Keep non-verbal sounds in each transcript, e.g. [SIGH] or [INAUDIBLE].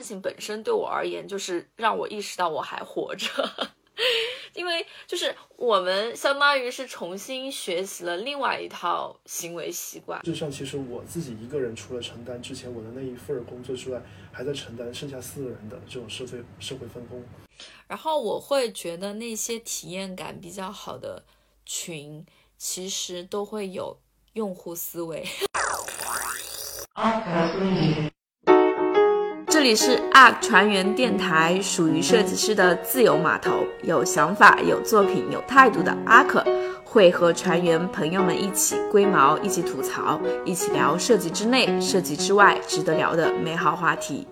事情本身对我而言，就是让我意识到我还活着，[LAUGHS] 因为就是我们相当于是重新学习了另外一套行为习惯。事实上，其实我自己一个人，除了承担之前我的那一份工作之外，还在承担剩下四个人的这种社会社会分工。然后我会觉得那些体验感比较好的群，其实都会有用户思维。[LAUGHS] 这里是 ARK 船员电台，属于设计师的自由码头，有想法、有作品、有态度的 ARK 会和船员朋友们一起龟毛，一起吐槽，一起聊设计之内、设计之外值得聊的美好话题。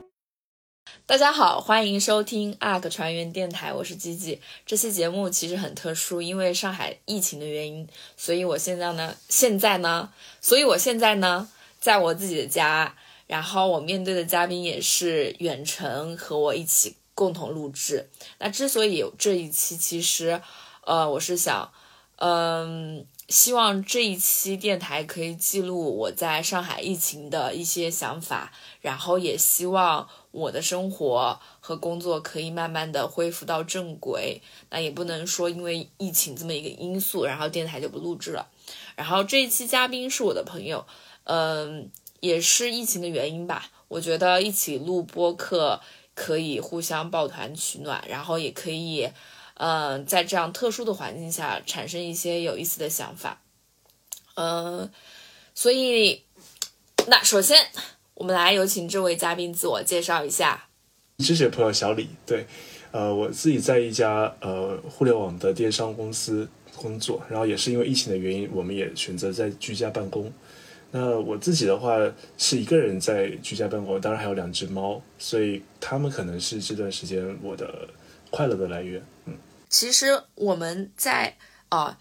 大家好，欢迎收听 ARK 船员电台，我是吉吉。这期节目其实很特殊，因为上海疫情的原因，所以我现在呢，现在呢，所以我现在呢，在我自己的家。然后我面对的嘉宾也是远程和我一起共同录制。那之所以有这一期，其实，呃，我是想，嗯，希望这一期电台可以记录我在上海疫情的一些想法，然后也希望我的生活和工作可以慢慢的恢复到正轨。那也不能说因为疫情这么一个因素，然后电台就不录制了。然后这一期嘉宾是我的朋友，嗯。也是疫情的原因吧，我觉得一起录播客可以互相抱团取暖，然后也可以，嗯，在这样特殊的环境下产生一些有意思的想法，嗯，所以，那首先我们来有请这位嘉宾自我介绍一下。谢谢朋友小李，对，呃，我自己在一家呃互联网的电商公司工作，然后也是因为疫情的原因，我们也选择在居家办公。那我自己的话是一个人在居家办公，当然还有两只猫，所以他们可能是这段时间我的快乐的来源。嗯，其实我们在啊，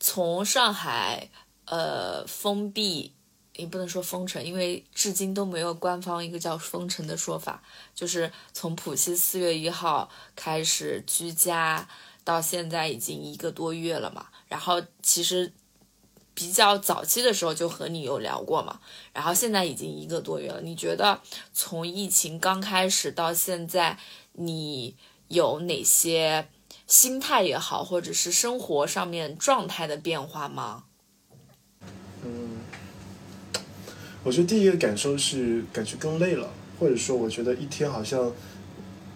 从上海呃封闭，也不能说封城，因为至今都没有官方一个叫封城的说法，就是从浦西四月一号开始居家，到现在已经一个多月了嘛。然后其实。比较早期的时候就和你有聊过嘛，然后现在已经一个多月了。你觉得从疫情刚开始到现在，你有哪些心态也好，或者是生活上面状态的变化吗？嗯，我觉得第一个感受是感觉更累了，或者说我觉得一天好像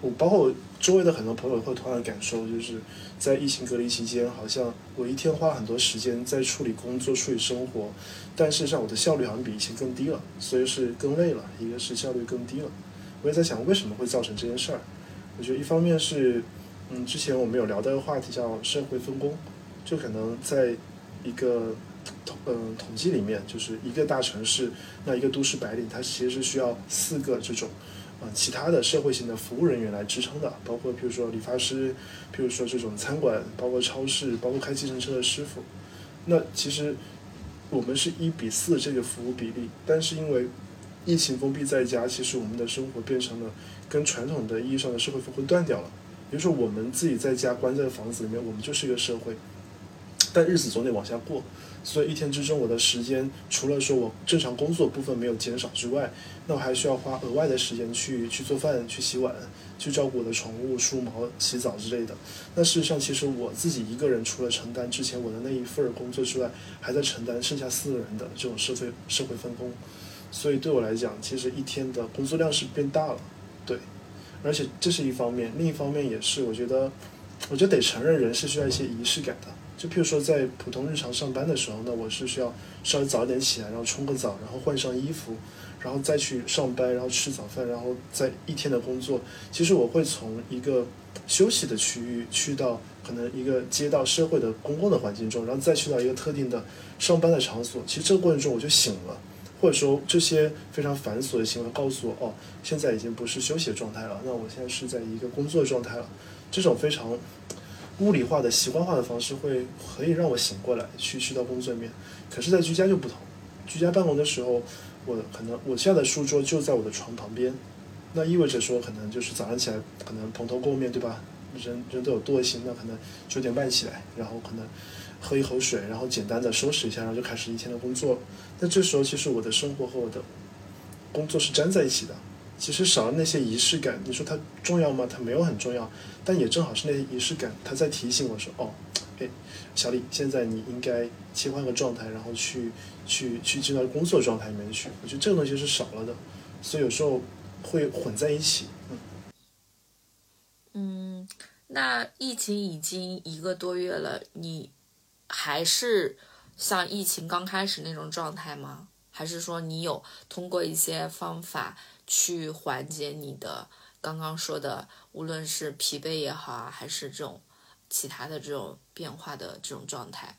我包括我周围的很多朋友会同样的感受，就是。在疫情隔离期间，好像我一天花很多时间在处理工作、处理生活，但事实上我的效率好像比以前更低了，所以是更累了。一个是效率更低了，我也在想为什么会造成这件事儿。我觉得一方面是，嗯，之前我们有聊到一个话题叫社会分工，就可能在一个统嗯统计里面，就是一个大城市，那一个都市白领，他其实是需要四个这种。啊，其他的社会型的服务人员来支撑的，包括比如说理发师，比如说这种餐馆，包括超市，包括开计程车的师傅。那其实我们是一比四这个服务比例，但是因为疫情封闭在家，其实我们的生活变成了跟传统的意义上的社会分工断掉了。比如说我们自己在家关在房子里面，我们就是一个社会，但日子总得往下过。所以一天之中，我的时间除了说我正常工作部分没有减少之外，那我还需要花额外的时间去去做饭、去洗碗、去照顾我的宠物、梳毛、洗澡之类的。那事实上，其实我自己一个人除了承担之前我的那一份工作之外，还在承担剩下四个人的这种社会社会分工。所以对我来讲，其实一天的工作量是变大了，对。而且这是一方面，另一方面也是我觉得，我觉得得承认人是需要一些仪式感的。就譬如说，在普通日常上班的时候，那我是需要稍微早一点起来，然后冲个澡，然后换上衣服，然后再去上班，然后吃早饭，然后在一天的工作。其实我会从一个休息的区域去到可能一个街道、社会的公共的环境中，然后再去到一个特定的上班的场所。其实这个过程中我就醒了，或者说这些非常繁琐的行为告诉我，哦，现在已经不是休息的状态了，那我现在是在一个工作状态了。这种非常。物理化的习惯化的方式会可以让我醒过来，去去到工作面。可是，在居家就不同。居家办公的时候，我可能我现在的书桌就在我的床旁边，那意味着说，可能就是早上起来，可能蓬头垢面，对吧？人人都有惰性，那可能九点半起来，然后可能喝一口水，然后简单的收拾一下，然后就开始一天的工作。那这时候，其实我的生活和我的工作是粘在一起的。其实少了那些仪式感，你说它重要吗？它没有很重要，但也正好是那些仪式感，它在提醒我说，哦，哎，小李，现在你应该切换个状态，然后去去去进到工作状态里面去。我觉得这个东西是少了的，所以有时候会混在一起。嗯，嗯，那疫情已经一个多月了，你还是像疫情刚开始那种状态吗？还是说你有通过一些方法去缓解你的刚刚说的，无论是疲惫也好啊，还是这种其他的这种变化的这种状态？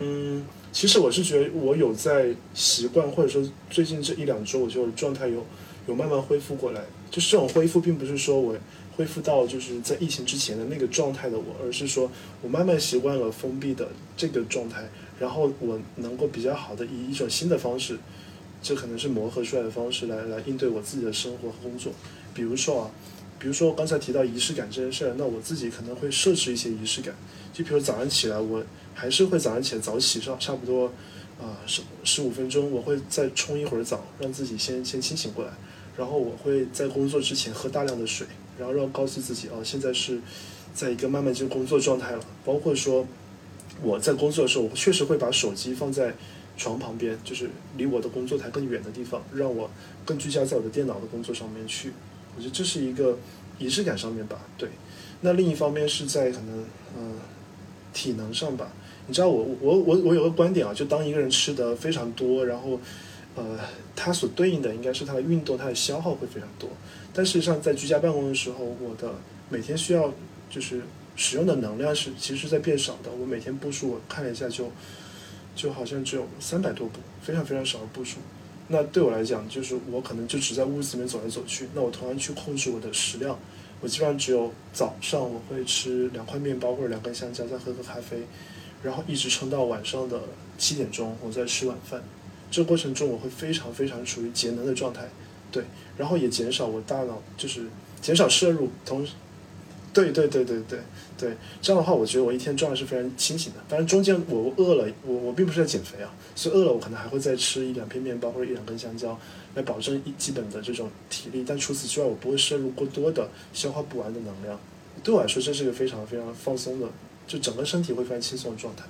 嗯，其实我是觉得我有在习惯，或者说最近这一两周，我就状态有有慢慢恢复过来。就是这种恢复，并不是说我。恢复到就是在疫情之前的那个状态的我，而是说我慢慢习惯了封闭的这个状态，然后我能够比较好的以一种新的方式，这可能是磨合出来的方式来来应对我自己的生活和工作。比如说啊，比如说我刚才提到仪式感这件事儿，那我自己可能会设置一些仪式感，就比如早上起来，我还是会早上起来早起上差不多啊十十五分钟，我会再冲一会儿澡，让自己先先清醒过来，然后我会在工作之前喝大量的水。然后让告诉自己哦，现在是在一个慢慢进入工作状态了。包括说我在工作的时候，我确实会把手机放在床旁边，就是离我的工作台更远的地方，让我更聚焦在我的电脑的工作上面去。我觉得这是一个仪式感上面吧。对，那另一方面是在可能嗯体能上吧。你知道我我我我有个观点啊，就当一个人吃的非常多，然后呃，它所对应的应该是它的运动，它的消耗会非常多。但事实上，在居家办公的时候，我的每天需要就是使用的能量是其实是在变少的。我每天步数我看了一下，就就好像只有三百多步，非常非常少的步数。那对我来讲，就是我可能就只在屋子里面走来走去。那我同样去控制我的食量，我基本上只有早上我会吃两块面包或者两根香蕉，再喝个咖啡，然后一直撑到晚上的七点钟，我再吃晚饭。这过程中我会非常非常处于节能的状态。对，然后也减少我大脑就是减少摄入，同时，对对对对对对，这样的话，我觉得我一天状态是非常清醒的。当然中间我饿了，我我并不是在减肥啊，所以饿了我可能还会再吃一两片面包或者一两根香蕉，来保证一基本的这种体力。但除此之外，我不会摄入过多的消化不完的能量。对我来说，这是一个非常非常放松的，就整个身体会非常轻松的状态。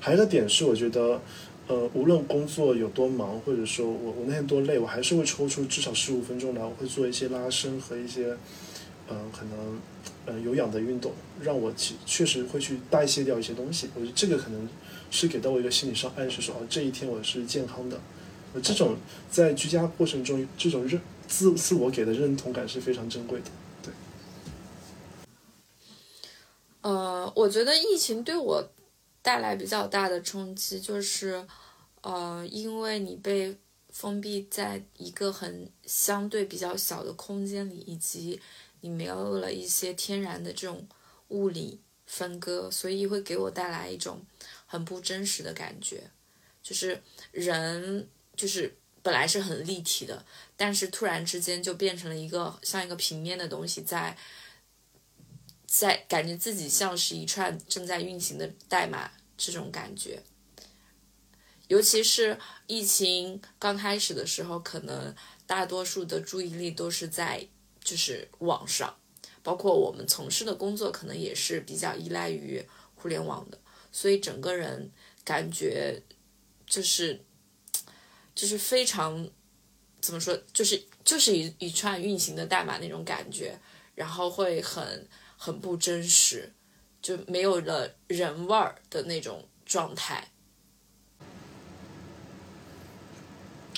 还有一个点是，我觉得。呃，无论工作有多忙，或者说我我那天多累，我还是会抽出至少十五分钟来，我会做一些拉伸和一些，嗯，可能，嗯，有氧的运动，让我其确实会去代谢掉一些东西。我觉得这个可能是给到我一个心理上暗示，说哦，这一天我是健康的。这种在居家过程中，这种认自自我给的认同感是非常珍贵的。对。呃，我觉得疫情对我。带来比较大的冲击就是，呃，因为你被封闭在一个很相对比较小的空间里，以及你没有了一些天然的这种物理分割，所以会给我带来一种很不真实的感觉。就是人就是本来是很立体的，但是突然之间就变成了一个像一个平面的东西在。在感觉自己像是一串正在运行的代码，这种感觉。尤其是疫情刚开始的时候，可能大多数的注意力都是在就是网上，包括我们从事的工作，可能也是比较依赖于互联网的，所以整个人感觉就是就是非常怎么说，就是就是一一串运行的代码那种感觉，然后会很。很不真实，就没有了人味儿的那种状态。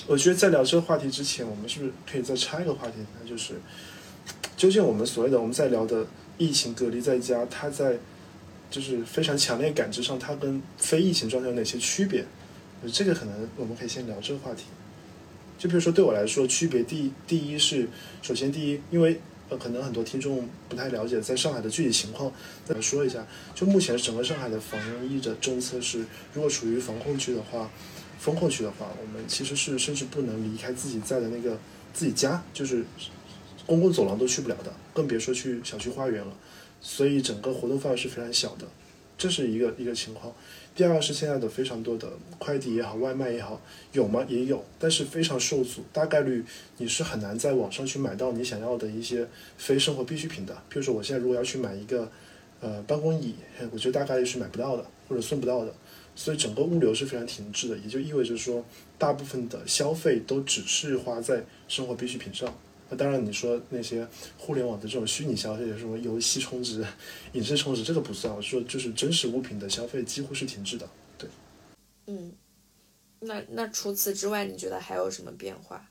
我觉得在聊这个话题之前，我们是不是可以再插一个话题？那就是，究竟我们所谓的我们在聊的疫情隔离在家，它在就是非常强烈感知上，它跟非疫情状态有哪些区别？这个可能我们可以先聊这个话题。就比如说对我来说，区别第第一是，首先第一，因为。呃，可能很多听众不太了解在上海的具体情况，再说一下。就目前整个上海的防疫的政策是，如果处于防控区的话，封控区的话，我们其实是甚至不能离开自己在的那个自己家，就是公共走廊都去不了的，更别说去小区花园了。所以整个活动范围是非常小的。这是一个一个情况。第二是现在的非常多的快递也好，外卖也好，有吗？也有，但是非常受阻，大概率你是很难在网上去买到你想要的一些非生活必需品的。比如说，我现在如果要去买一个呃办公椅，我觉得大概率是买不到的，或者送不到的。所以整个物流是非常停滞的，也就意味着说，大部分的消费都只是花在生活必需品上。那当然，你说那些互联网的这种虚拟消费，什么游戏充值、影视充值，这个不算。我说就是真实物品的消费几乎是停滞的。对，嗯，那那除此之外，你觉得还有什么变化？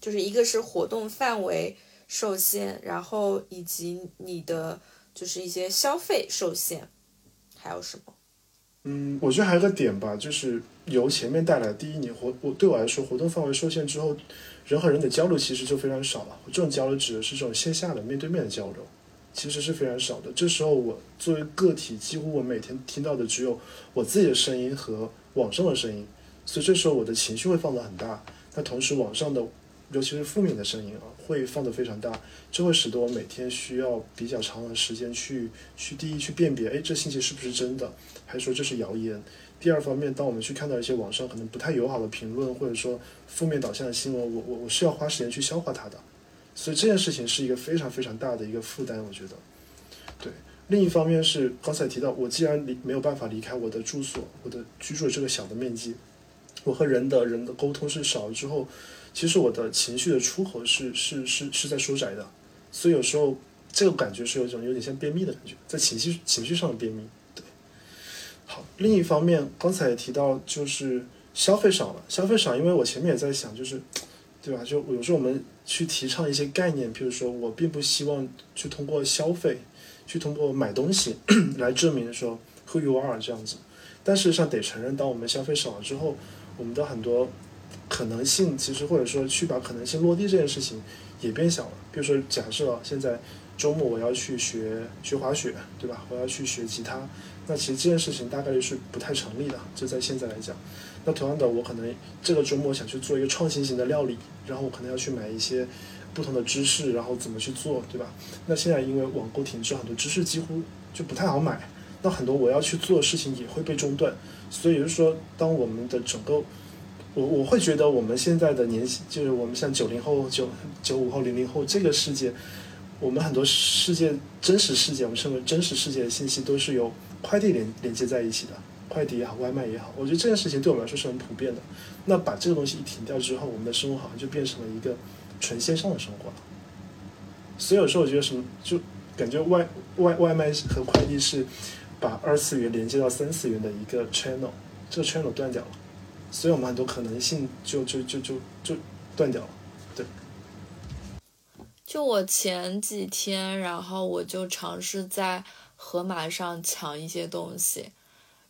就是一个是活动范围受限，然后以及你的就是一些消费受限，还有什么？嗯，我觉得还有个点吧，就是由前面带来，第一，你活我对我来说，活动范围受限之后。人和人的交流其实就非常少了。这种交流指的是这种线下的面对面的交流，其实是非常少的。这时候我作为个体，几乎我每天听到的只有我自己的声音和网上的声音，所以这时候我的情绪会放得很大。那同时网上的，尤其是负面的声音啊，会放得非常大，这会使得我每天需要比较长的时间去去第一去辨别，哎，这信息是不是真的，还是说这是谣言。第二方面，当我们去看到一些网上可能不太友好的评论，或者说负面导向的新闻，我我我是要花时间去消化它的，所以这件事情是一个非常非常大的一个负担，我觉得。对，另一方面是刚才提到，我既然离没有办法离开我的住所，我的居住的这个小的面积，我和人的人的沟通是少了之后，其实我的情绪的出口是是是是在收窄的，所以有时候这个感觉是有一种有点像便秘的感觉，在情绪情绪上的便秘。好，另一方面，刚才也提到，就是消费少了，消费少，因为我前面也在想，就是，对吧？就有时候我们去提倡一些概念，比如说，我并不希望去通过消费，去通过买东西 [COUGHS] 来证明说 who you are 这样子。但事实上得承认，当我们消费少了之后，我们的很多可能性，其实或者说去把可能性落地这件事情也变小了。比如说，假设现在周末我要去学学滑雪，对吧？我要去学吉他。那其实这件事情大概率是不太成立的，就在现在来讲。那同样的，我可能这个周末想去做一个创新型的料理，然后我可能要去买一些不同的芝士，然后怎么去做，对吧？那现在因为网购停滞，很多芝士几乎就不太好买。那很多我要去做的事情也会被中断。所以就是说，当我们的整个，我我会觉得我们现在的年纪，就是我们像九零后、九九五后、零零后这个世界，我们很多世界真实世界，我们称为真实世界的信息都是由。快递连连接在一起的，快递也好，外卖也好，我觉得这件事情对我们来说是很普遍的。那把这个东西一停掉之后，我们的生活好像就变成了一个纯线上的生活了。所以有时候我觉得什么，就感觉外外外卖和快递是把二次元连接到三次元的一个 channel，这个 channel 断掉了，所以我们很多可能性就就就就就断掉了。对。就我前几天，然后我就尝试在。盒马上抢一些东西，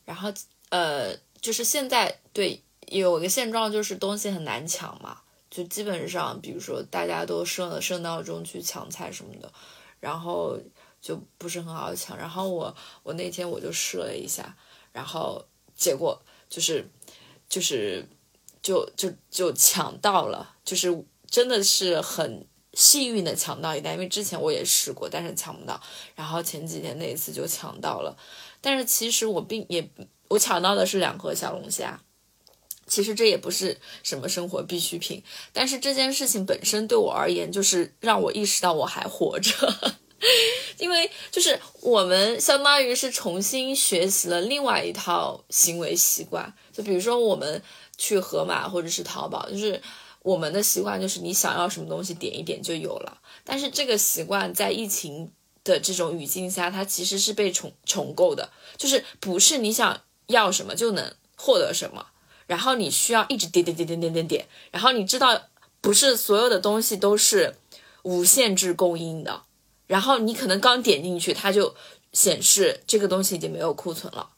然后呃，就是现在对有一个现状，就是东西很难抢嘛，就基本上，比如说大家都设了设闹钟去抢菜什么的，然后就不是很好抢。然后我我那天我就试了一下，然后结果就是就是就就就抢到了，就是真的是很。幸运的抢到一单，因为之前我也试过，但是抢不到。然后前几天那一次就抢到了，但是其实我并也我抢到的是两盒小龙虾，其实这也不是什么生活必需品，但是这件事情本身对我而言就是让我意识到我还活着，[LAUGHS] 因为就是我们相当于是重新学习了另外一套行为习惯，就比如说我们去盒马或者是淘宝，就是。我们的习惯就是你想要什么东西点一点就有了，但是这个习惯在疫情的这种语境下，它其实是被重重构的，就是不是你想要什么就能获得什么，然后你需要一直点点点点点点点，然后你知道不是所有的东西都是无限制供应的，然后你可能刚点进去，它就显示这个东西已经没有库存了，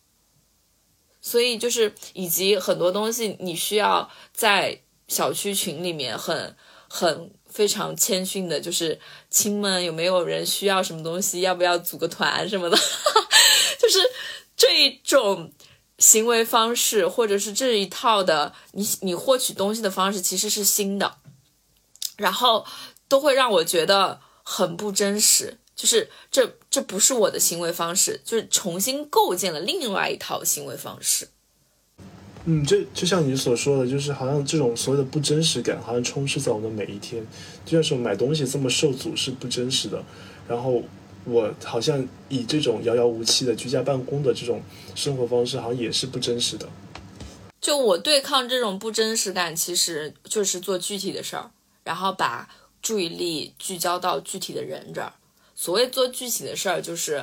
所以就是以及很多东西你需要在。小区群里面很很非常谦逊的，就是亲们有没有人需要什么东西，要不要组个团什么的，[LAUGHS] 就是这一种行为方式，或者是这一套的你你获取东西的方式其实是新的，然后都会让我觉得很不真实。就是这这不是我的行为方式，就是重新构建了另外一套行为方式。嗯，就就像你所说的，就是好像这种所谓的不真实感，好像充斥在我们的每一天。就像是买东西这么受阻是不真实的，然后我好像以这种遥遥无期的居家办公的这种生活方式，好像也是不真实的。就我对抗这种不真实感，其实就是做具体的事儿，然后把注意力聚焦到具体的人这儿。所谓做具体的事儿，就是，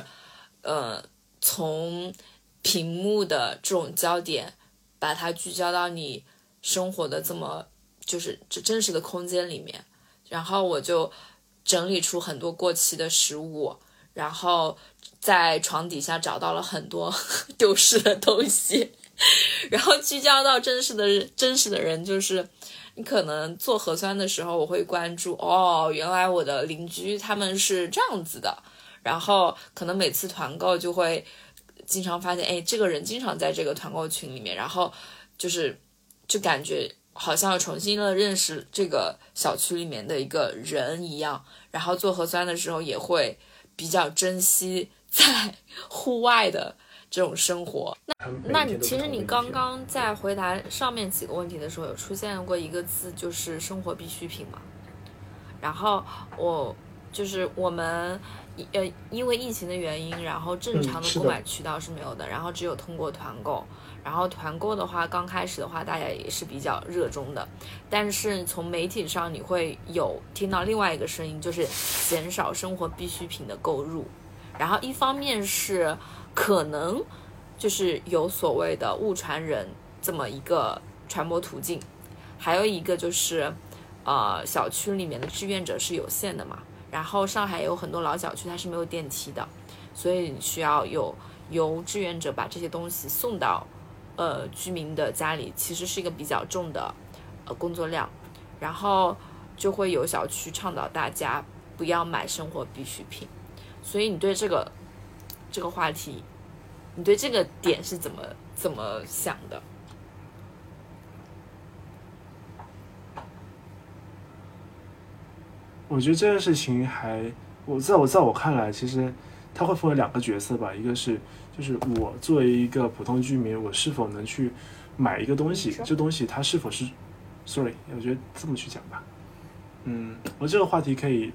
呃，从屏幕的这种焦点。把它聚焦到你生活的这么就是这真实的空间里面，然后我就整理出很多过期的食物，然后在床底下找到了很多 [LAUGHS] 丢失的东西，然后聚焦到真实的真实的人，就是你可能做核酸的时候，我会关注哦，原来我的邻居他们是这样子的，然后可能每次团购就会。经常发现，哎，这个人经常在这个团购群里面，然后就是，就感觉好像重新的认识这个小区里面的一个人一样。然后做核酸的时候也会比较珍惜在户外的这种生活。那，那你其实你刚刚在回答上面几个问题的时候，有出现过一个字，就是生活必需品嘛？然后我就是我们。呃，因为疫情的原因，然后正常的购买渠道是没有的，然后只有通过团购。然后团购的话，刚开始的话，大家也是比较热衷的。但是从媒体上，你会有听到另外一个声音，就是减少生活必需品的购入。然后一方面是可能就是有所谓的物传人这么一个传播途径，还有一个就是呃，小区里面的志愿者是有限的嘛。然后上海有很多老小区，它是没有电梯的，所以需要有由志愿者把这些东西送到，呃居民的家里，其实是一个比较重的，呃工作量。然后就会有小区倡导大家不要买生活必需品。所以你对这个这个话题，你对这个点是怎么怎么想的？我觉得这件事情还，我在我在我看来，其实它会分为两个角色吧。一个是，就是我作为一个普通居民，我是否能去买一个东西，这东西它是否是，sorry，我觉得这么去讲吧。嗯，我这个话题可以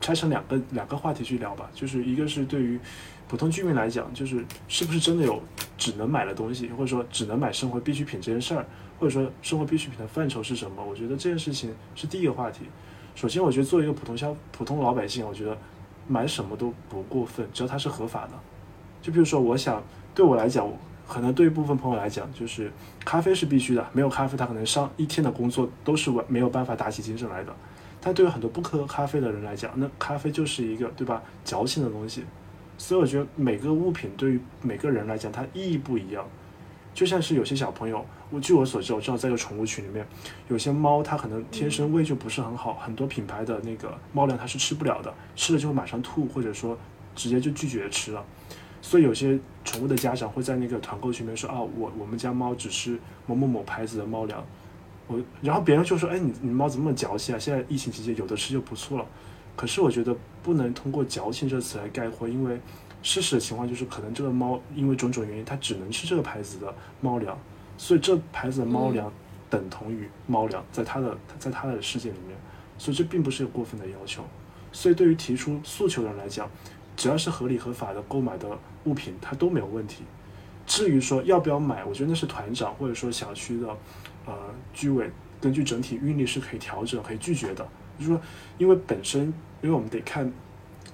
拆成两个两个话题去聊吧。就是一个是对于普通居民来讲，就是是不是真的有只能买的东西，或者说只能买生活必需品这件事儿，或者说生活必需品的范畴是什么？我觉得这件事情是第一个话题。首先，我觉得作为一个普通消普通老百姓，我觉得买什么都不过分，只要它是合法的。就比如说，我想对我来讲，可能对于部分朋友来讲，就是咖啡是必须的，没有咖啡他可能上一天的工作都是没有办法打起精神来的。但对于很多不喝咖啡的人来讲，那咖啡就是一个对吧矫情的东西。所以我觉得每个物品对于每个人来讲，它意义不一样。就像是有些小朋友，我据我所知，我知道在一个宠物群里面，有些猫它可能天生胃就不是很好，很多品牌的那个猫粮它是吃不了的，吃了就会马上吐，或者说直接就拒绝吃了。所以有些宠物的家长会在那个团购群里面说啊，我我们家猫只吃某某某牌子的猫粮，我然后别人就说，哎，你你猫怎么那么矫情啊？现在疫情期间有的吃就不错了。可是我觉得不能通过矫情这词来概括，因为。事实的情况就是，可能这个猫因为种种原因，它只能吃这个牌子的猫粮，所以这牌子的猫粮等同于猫粮，在它的在它的世界里面，所以这并不是有过分的要求。所以对于提出诉求的人来讲，只要是合理合法的购买的物品，它都没有问题。至于说要不要买，我觉得那是团长或者说小区的呃居委根据整体运力是可以调整、可以拒绝的。就是说，因为本身，因为我们得看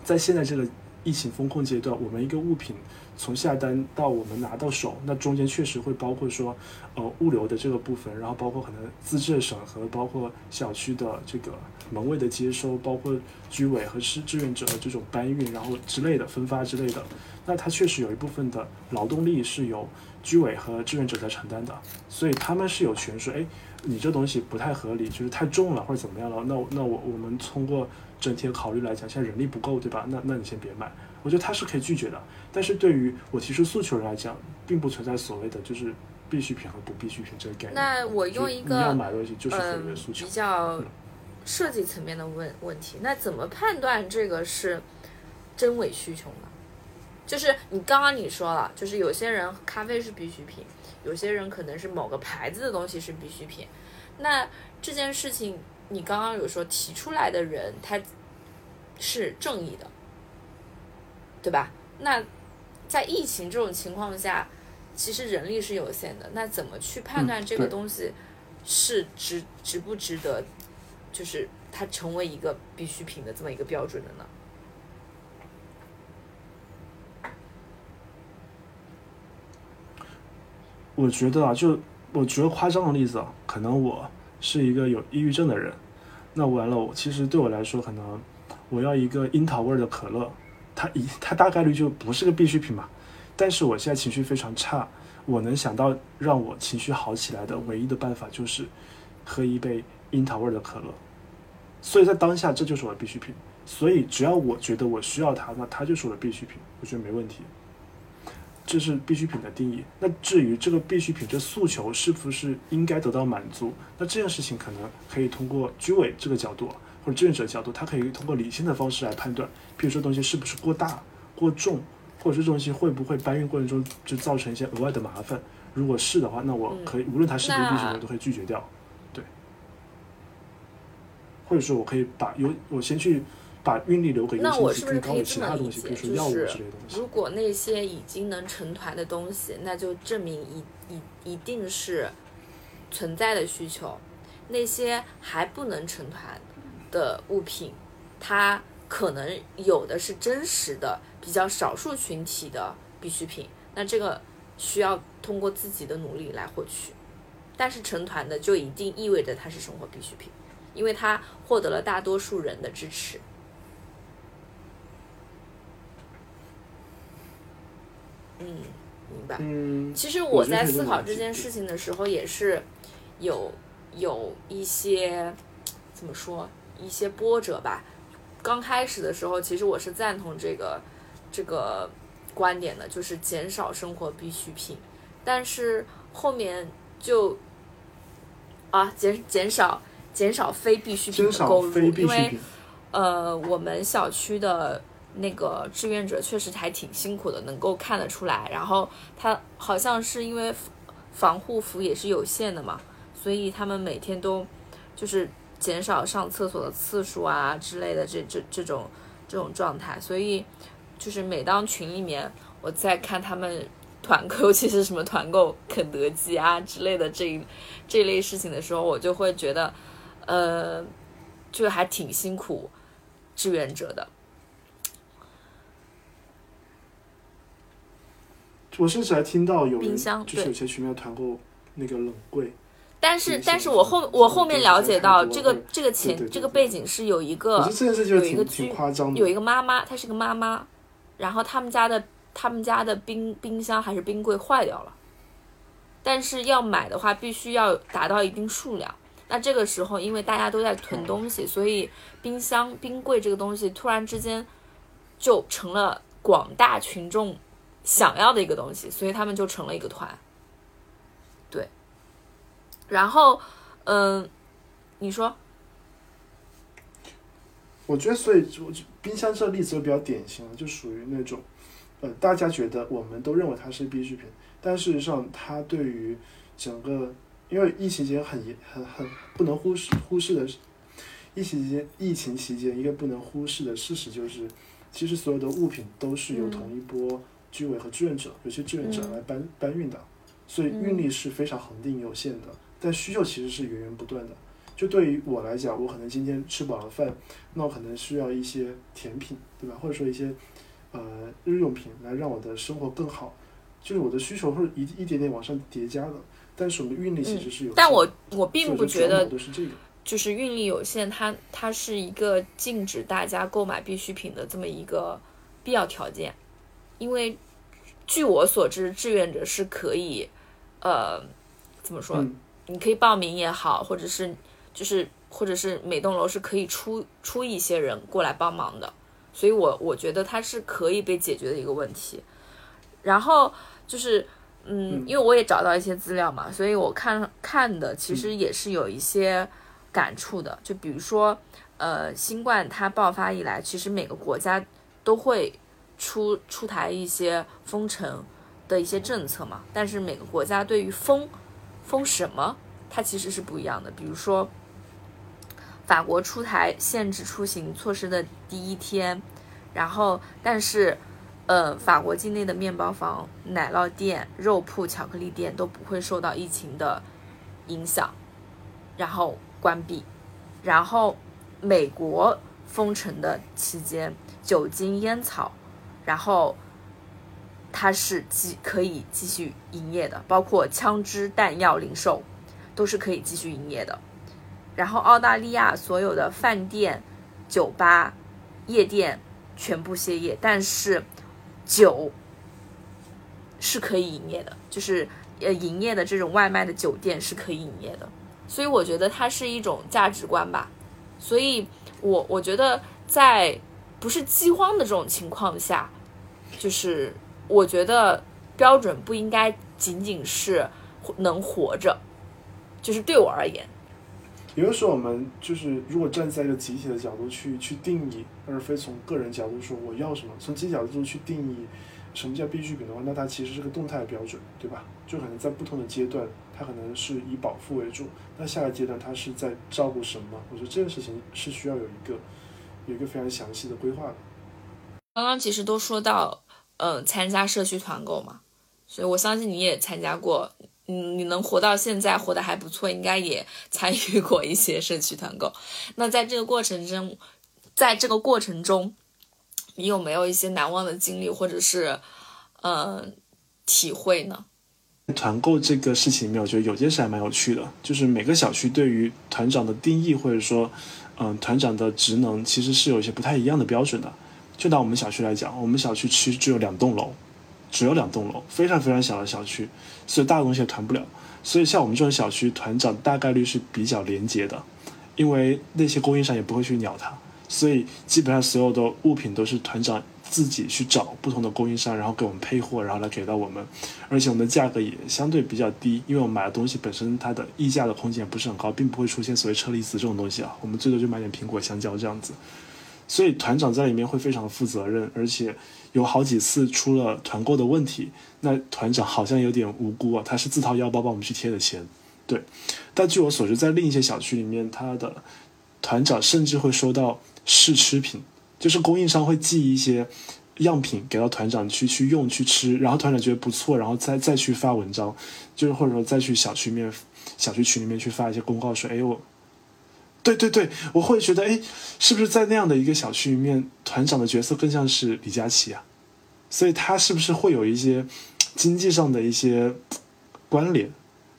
在现在这个。疫情风控阶段，我们一个物品从下单到我们拿到手，那中间确实会包括说，呃，物流的这个部分，然后包括可能资质的审核，包括小区的这个门卫的接收，包括居委和志志愿者的这种搬运，然后之类的分发之类的，那它确实有一部分的劳动力是由居委和志愿者在承担的，所以他们是有权说，哎，你这东西不太合理，就是太重了或者怎么样了，那那我我们通过。整体的考虑来讲，现在人力不够，对吧？那那你先别买。我觉得他是可以拒绝的。但是对于我提出诉求人来讲，并不存在所谓的就是必需品和不必需品这个概念。那我用一个要买东西就是比较设计层面的问问题，那怎么判断这个是真伪需求呢？就是你刚刚你说了，就是有些人咖啡是必需品，有些人可能是某个牌子的东西是必需品。那这件事情，你刚刚有说提出来的人他是正义的，对吧？那在疫情这种情况下，其实人力是有限的，那怎么去判断这个东西是值值不值得，就是它成为一个必需品的这么一个标准的呢？我觉得啊，就我举个夸张的例子啊，可能我是一个有抑郁症的人，那完了，我其实对我来说，可能我要一个樱桃味的可乐，它一它大概率就不是个必需品嘛。但是我现在情绪非常差，我能想到让我情绪好起来的唯一的办法就是喝一杯樱桃味的可乐。所以在当下，这就是我的必需品。所以只要我觉得我需要它，那它就是我的必需品，我觉得没问题。这是必需品的定义。那至于这个必需品这诉求是不是应该得到满足，那这件事情可能可以通过居委这个角度或者志愿者角度，他可以通过理性的方式来判断。比如说东西是不是过大、过重，或者这东西会不会搬运过程中就造成一些额外的麻烦。如果是的话，那我可以无论它是不是必需品，我都会拒绝掉。对，或者说我可以把有我先去。把运力留给那我是不是可以这么理解？就是如果那些已经能成团的东西，那就证明一一一定是存在的需求；那些还不能成团的物品，它可能有的是真实的、比较少数群体的必需品。那这个需要通过自己的努力来获取，但是成团的就一定意味着它是生活必需品，因为它获得了大多数人的支持。嗯，明白。嗯，其实我在思考这件事情的时候，也是有有一些怎么说一些波折吧。刚开始的时候，其实我是赞同这个这个观点的，就是减少生活必需品。但是后面就啊，减减少减少非必需品的购入，因为呃，我们小区的。那个志愿者确实还挺辛苦的，能够看得出来。然后他好像是因为防护服也是有限的嘛，所以他们每天都就是减少上厕所的次数啊之类的这这这种这种状态。所以就是每当群里面我在看他们团购，尤 [LAUGHS] 其是什么团购肯德基啊之类的这这类事情的时候，我就会觉得，呃，就还挺辛苦志愿者的。我甚至还听到有冰箱，就是有些群面团购那个冷柜，但是但是我后我后面了解到这个这个前这个背景是有一个有一个挺夸张的，有一个妈妈，她是个妈妈，然后他们家的他们家的冰冰箱还是冰柜坏掉了，但是要买的话必须要达到一定数量，那这个时候因为大家都在囤东西，所以冰箱冰柜这个东西突然之间就成了广大群众。想要的一个东西，所以他们就成了一个团。对，然后，嗯，你说？我觉得，所以我冰箱这个例子就比较典型了，就属于那种，呃，大家觉得我们都认为它是必需品，但事实上，它对于整个，因为疫情期间很很很不能忽视忽视的，疫情期间疫情期间一个不能忽视的事实就是，其实所有的物品都是由同一波。居委和志愿者，有些志愿者来搬搬运的，所以运力是非常恒定有限的，但需求其实是源源不断的。就对于我来讲，我可能今天吃饱了饭，那我可能需要一些甜品，对吧？或者说一些呃日用品来让我的生活更好，就是我的需求会一一点点往上叠加的。但是我们运力其实是有，但我我并不觉得是这个，就是运力有限，它它是一个禁止大家购买必需品的这么一个必要条件，因为。据我所知，志愿者是可以，呃，怎么说？你可以报名也好，或者是就是或者是每栋楼是可以出出一些人过来帮忙的，所以我我觉得它是可以被解决的一个问题。然后就是，嗯，因为我也找到一些资料嘛，所以我看看的其实也是有一些感触的。就比如说，呃，新冠它爆发以来，其实每个国家都会出出台一些封城的一些政策嘛。但是每个国家对于封封什么，它其实是不一样的。比如说，法国出台限制出行措施的第一天，然后但是。呃，法国境内的面包房、奶酪店、肉铺、巧克力店都不会受到疫情的影响，然后关闭。然后美国封城的期间，酒精、烟草，然后它是继可以继续营业的，包括枪支弹药零售都是可以继续营业的。然后澳大利亚所有的饭店、酒吧、夜店全部歇业，但是。酒是可以营业的，就是呃，营业的这种外卖的酒店是可以营业的，所以我觉得它是一种价值观吧。所以，我我觉得在不是饥荒的这种情况下，就是我觉得标准不应该仅仅是能活着，就是对我而言。也就是说，我们就是如果站在一个集体的角度去去定义，而非从个人角度说我要什么，从集体角度去定义什么叫必需品的话，那它其实是个动态的标准，对吧？就可能在不同的阶段，它可能是以饱腹为主，那下个阶段它是在照顾什么？我觉得这件事情是需要有一个有一个非常详细的规划的。刚刚其实都说到，嗯，参加社区团购嘛，所以我相信你也参加过。嗯，你能活到现在，活得还不错，应该也 [LAUGHS] 参与过一些社区团购。那在这个过程中，在这个过程中，你有没有一些难忘的经历，或者是，嗯，体会呢？团购这个事情里面，我觉得有件事还蛮有趣的，就是每个小区对于团长的定义，或者说，嗯，团长的职能，其实是有一些不太一样的标准的。就拿我们小区来讲，我们小区其实只有两栋楼。只有两栋楼，非常非常小的小区，所以大东西也团不了。所以像我们这种小区，团长大概率是比较廉洁的，因为那些供应商也不会去鸟他，所以基本上所有的物品都是团长自己去找不同的供应商，然后给我们配货，然后来给到我们。而且我们的价格也相对比较低，因为我们买的东西本身它的溢价的空间也不是很高，并不会出现所谓车厘子这种东西啊。我们最多就买点苹果、香蕉这样子。所以团长在里面会非常的负责任，而且。有好几次出了团购的问题，那团长好像有点无辜啊，他是自掏腰包帮我们去贴的钱，对。但据我所知，在另一些小区里面，他的团长甚至会收到试吃品，就是供应商会寄一些样品给到团长去去用去吃，然后团长觉得不错，然后再再去发文章，就是或者说再去小区面小区群里面去发一些公告说，哎我。对对对，我会觉得，哎，是不是在那样的一个小区里面，团长的角色更像是李佳琦啊？所以他是不是会有一些经济上的一些关联？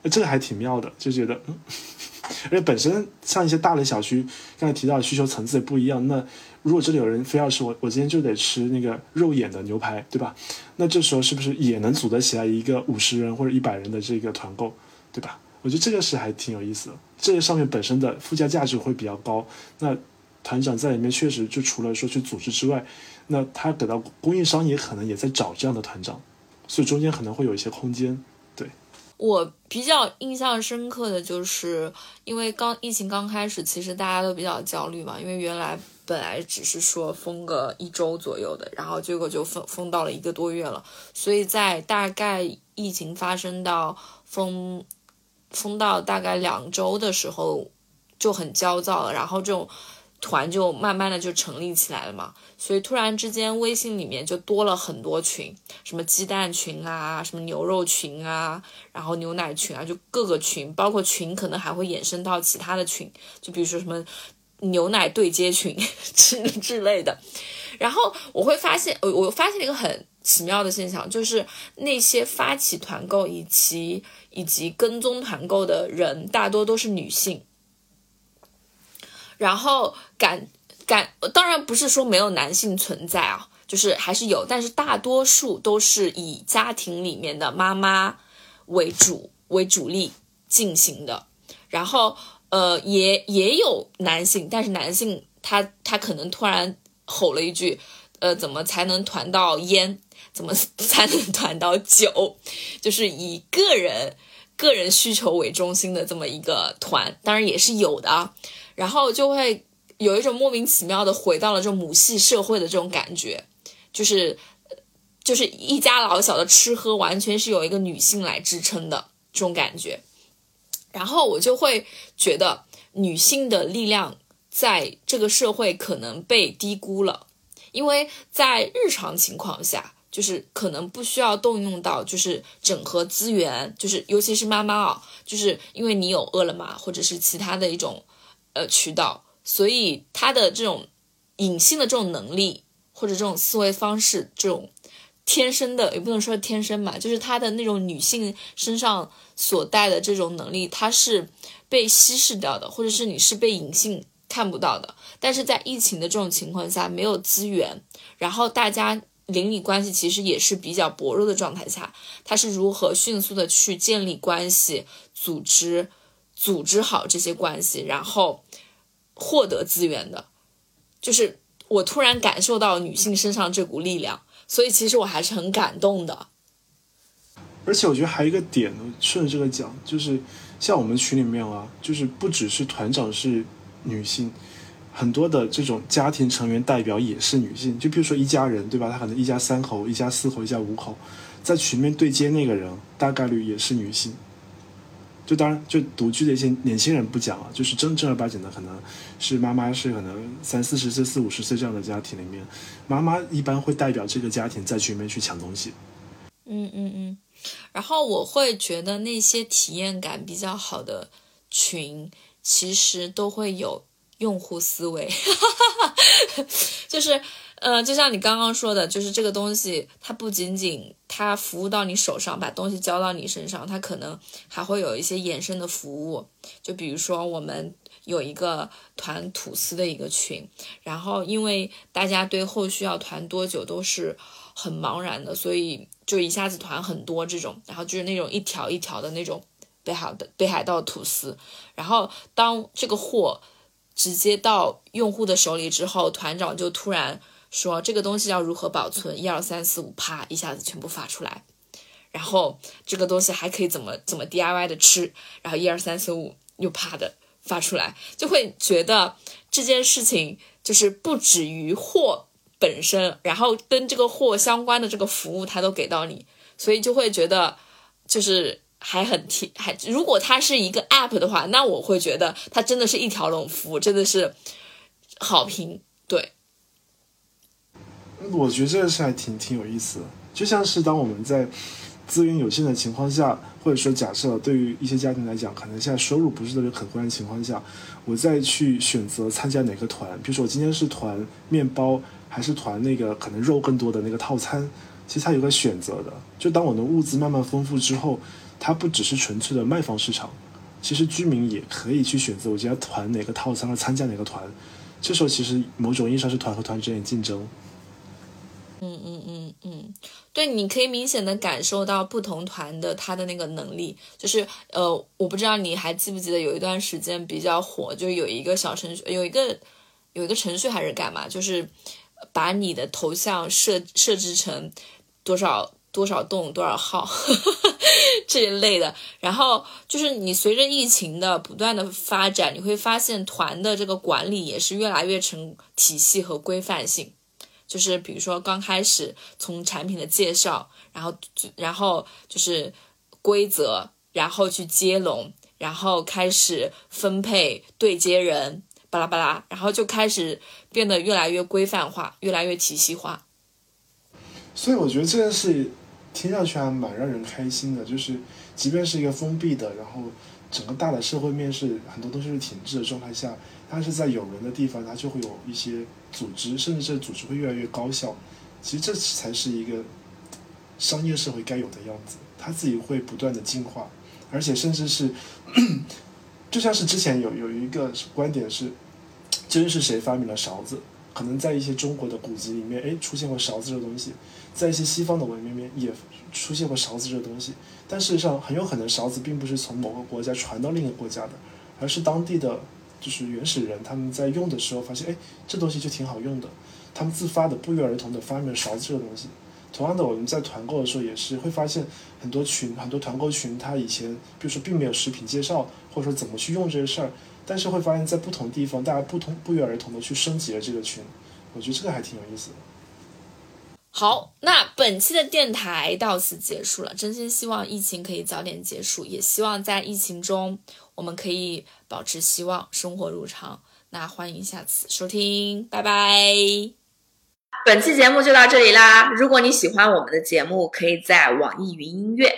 这个还挺妙的，就觉得，嗯，[LAUGHS] 而且本身像一些大的小区，刚才提到的需求层次也不一样。那如果这里有人非要是我，我今天就得吃那个肉眼的牛排，对吧？那这时候是不是也能组得起来一个五十人或者一百人的这个团购，对吧？我觉得这个是还挺有意思的，这个上面本身的附加价值会比较高。那团长在里面确实就除了说去组织之外，那他得到供应商也可能也在找这样的团长，所以中间可能会有一些空间。对我比较印象深刻的就是，因为刚疫情刚开始，其实大家都比较焦虑嘛，因为原来本来只是说封个一周左右的，然后结果就封封到了一个多月了，所以在大概疫情发生到封。封到大概两周的时候就很焦躁了，然后这种团就慢慢的就成立起来了嘛，所以突然之间微信里面就多了很多群，什么鸡蛋群啊，什么牛肉群啊，然后牛奶群啊，就各个群，包括群可能还会衍生到其他的群，就比如说什么牛奶对接群 [LAUGHS] 之之类的，然后我会发现，我我发现了一个很。奇妙的现象就是，那些发起团购以及以及跟踪团购的人，大多都是女性。然后感感，当然不是说没有男性存在啊，就是还是有，但是大多数都是以家庭里面的妈妈为主为主力进行的。然后呃，也也有男性，但是男性他他可能突然吼了一句，呃，怎么才能团到烟？怎么 [LAUGHS] 才能团到酒？就是以个人个人需求为中心的这么一个团，当然也是有的啊。然后就会有一种莫名其妙的回到了这种母系社会的这种感觉。就是就是一家老小的吃喝完全是有一个女性来支撑的这种感觉，然后我就会觉得女性的力量在这个社会可能被低估了，因为在日常情况下。就是可能不需要动用到，就是整合资源，就是尤其是妈妈啊，就是因为你有饿了么或者是其他的一种呃渠道，所以她的这种隐性的这种能力或者这种思维方式，这种天生的也不能说天生嘛，就是她的那种女性身上所带的这种能力，它是被稀释掉的，或者是你是被隐性看不到的。但是在疫情的这种情况下，没有资源，然后大家。邻里关系其实也是比较薄弱的状态下，他是如何迅速的去建立关系、组织、组织好这些关系，然后获得资源的？就是我突然感受到女性身上这股力量，所以其实我还是很感动的。而且我觉得还有一个点，顺着这个讲，就是像我们群里面啊，就是不只是团长是女性。很多的这种家庭成员代表也是女性，就比如说一家人，对吧？他可能一家三口、一家四口、一家五口，在群面对接那个人，大概率也是女性。就当然，就独居的一些年轻人不讲了，就是真正儿八经的，可能是妈妈是可能三四十岁、四五十岁这样的家庭里面，妈妈一般会代表这个家庭在群里面去抢东西。嗯嗯嗯。然后我会觉得那些体验感比较好的群，其实都会有。用户思维，[LAUGHS] 就是，呃，就像你刚刚说的，就是这个东西，它不仅仅它服务到你手上，把东西交到你身上，它可能还会有一些衍生的服务。就比如说，我们有一个团吐司的一个群，然后因为大家对后续要团多久都是很茫然的，所以就一下子团很多这种，然后就是那种一条一条的那种北海的北海道吐司，然后当这个货。直接到用户的手里之后，团长就突然说：“这个东西要如何保存？一二三四五，啪，一下子全部发出来。然后这个东西还可以怎么怎么 DIY 的吃？然后一二三四五又啪的发出来，就会觉得这件事情就是不止于货本身，然后跟这个货相关的这个服务他都给到你，所以就会觉得就是。”还很贴，还如果它是一个 app 的话，那我会觉得它真的是一条龙服务，真的是好评。对，我觉得这个事还挺挺有意思的。就像是当我们在资源有限的情况下，或者说假设对于一些家庭来讲，可能现在收入不是特别可观的情况下，我再去选择参加哪个团，比如说我今天是团面包，还是团那个可能肉更多的那个套餐，其实它有个选择的。就当我的物资慢慢丰富之后。它不只是纯粹的卖方市场，其实居民也可以去选择我今天团哪个套餐和参加哪个团。这时候其实某种意义上是团和团之间竞争。嗯嗯嗯嗯，对，你可以明显的感受到不同团的他的那个能力，就是呃，我不知道你还记不记得有一段时间比较火，就有一个小程序，有一个有一个程序还是干嘛，就是把你的头像设设置成多少。多少栋多少号 [LAUGHS] 这一类的，然后就是你随着疫情的不断的发展，你会发现团的这个管理也是越来越成体系和规范性。就是比如说刚开始从产品的介绍，然后然后就是规则，然后去接龙，然后开始分配对接人，巴拉巴拉，然后就开始变得越来越规范化，越来越体系化。所以我觉得这件事听上去还蛮让人开心的，就是即便是一个封闭的，然后整个大的社会面是很多东西是停滞的状态下，但是在有人的地方，它就会有一些组织，甚至这组织会越来越高效。其实这才是一个商业社会该有的样子，它自己会不断的进化，而且甚至是 [CLEARS THROAT] 就像是之前有有一个观点是，究竟是谁发明了勺子？可能在一些中国的古籍里面，哎，出现过勺子这东西。在一些西方的文明里面也出现过勺子这东西，但事实上很有可能勺子并不是从某个国家传到另一个国家的，而是当地的就是原始人他们在用的时候发现，哎，这东西就挺好用的，他们自发的不约而同的发明了勺子这个东西。同样的，我们在团购的时候也是会发现很多群很多团购群，他以前比如说并没有食品介绍或者说怎么去用这些事儿，但是会发现在不同地方大家不同不约而同的去升级了这个群，我觉得这个还挺有意思的。好，那本期的电台到此结束了。真心希望疫情可以早点结束，也希望在疫情中我们可以保持希望，生活如常。那欢迎下次收听，拜拜。本期节目就到这里啦！如果你喜欢我们的节目，可以在网易云音乐、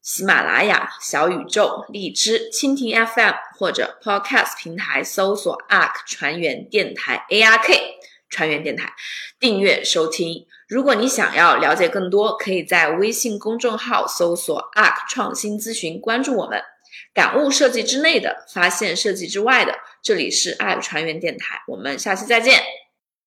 喜马拉雅、小宇宙、荔枝、蜻蜓 FM 或者 Podcast 平台搜索 “ARK 船员电台 ”（ARK 船员电台）订阅收听。如果你想要了解更多，可以在微信公众号搜索 “ARK 创新咨询”，关注我们。感悟设计之内的，发现设计之外的。这里是 ARK 船员电台，我们下期再见。